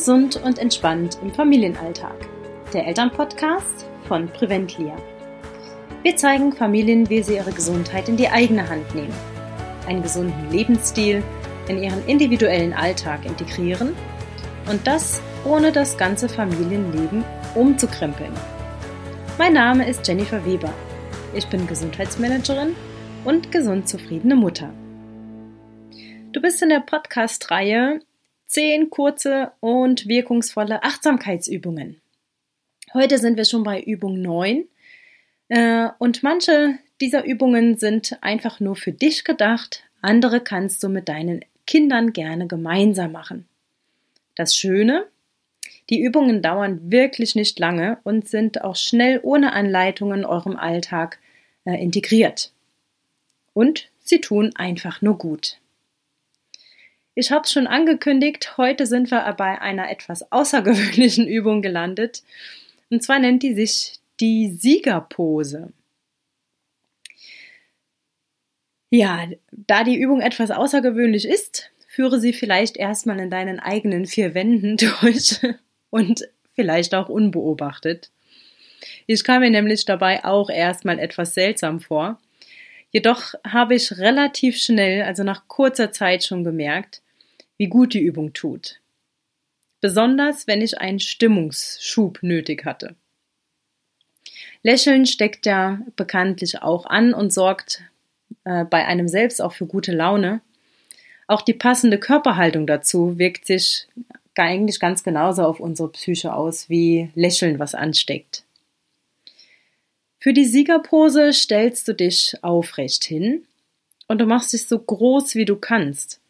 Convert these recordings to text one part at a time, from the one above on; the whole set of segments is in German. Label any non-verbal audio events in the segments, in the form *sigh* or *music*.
Gesund und entspannt im Familienalltag. Der Elternpodcast von Preventlia. Wir zeigen Familien, wie sie ihre Gesundheit in die eigene Hand nehmen, einen gesunden Lebensstil in ihren individuellen Alltag integrieren und das ohne das ganze Familienleben umzukrempeln. Mein Name ist Jennifer Weber. Ich bin Gesundheitsmanagerin und gesund zufriedene Mutter. Du bist in der Podcast-Reihe 10 kurze und wirkungsvolle Achtsamkeitsübungen. Heute sind wir schon bei Übung 9 äh, und manche dieser Übungen sind einfach nur für dich gedacht, andere kannst du mit deinen Kindern gerne gemeinsam machen. Das Schöne, die Übungen dauern wirklich nicht lange und sind auch schnell ohne Anleitung in eurem Alltag äh, integriert. Und sie tun einfach nur gut. Ich habe es schon angekündigt, heute sind wir bei einer etwas außergewöhnlichen *laughs* Übung gelandet. Und zwar nennt die sich die Siegerpose. Ja, da die Übung etwas außergewöhnlich ist, führe sie vielleicht erstmal in deinen eigenen vier Wänden *laughs* durch und vielleicht auch unbeobachtet. Ich kam mir nämlich dabei auch erstmal etwas seltsam vor. Jedoch habe ich relativ schnell, also nach kurzer Zeit schon gemerkt, wie gut die Übung tut. Besonders wenn ich einen Stimmungsschub nötig hatte. Lächeln steckt ja bekanntlich auch an und sorgt äh, bei einem selbst auch für gute Laune. Auch die passende Körperhaltung dazu wirkt sich eigentlich ganz genauso auf unsere Psyche aus wie Lächeln, was ansteckt. Für die Siegerpose stellst du dich aufrecht hin und du machst dich so groß wie du kannst.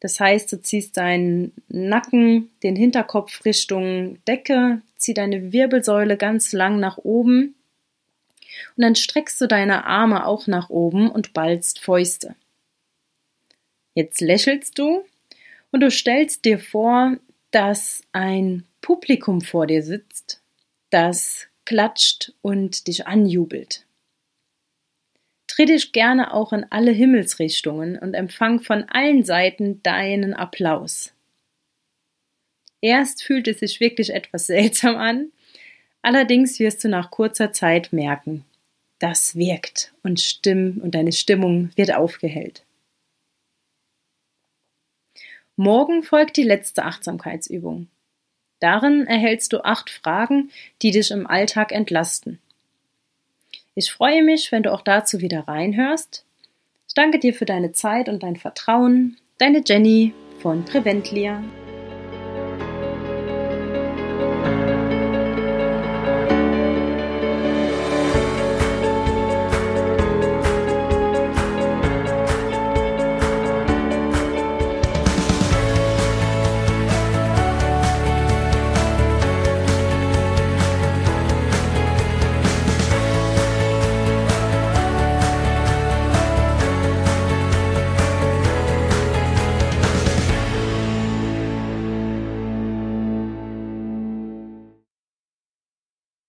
Das heißt, du ziehst deinen Nacken, den Hinterkopf Richtung Decke, zieh deine Wirbelsäule ganz lang nach oben und dann streckst du deine Arme auch nach oben und ballst Fäuste. Jetzt lächelst du und du stellst dir vor, dass ein Publikum vor dir sitzt, das klatscht und dich anjubelt. Dreh dich gerne auch in alle Himmelsrichtungen und empfang von allen Seiten deinen Applaus. Erst fühlt es sich wirklich etwas *laughs* seltsam an, allerdings wirst du nach kurzer Zeit merken, das wirkt und Stimm und deine Stimmung wird aufgehellt. Morgen folgt die letzte Achtsamkeitsübung. Darin erhältst du acht Fragen, die dich im Alltag entlasten. Ich freue mich, wenn du auch dazu wieder reinhörst. Ich danke dir für deine Zeit und dein Vertrauen. Deine Jenny von Preventlia.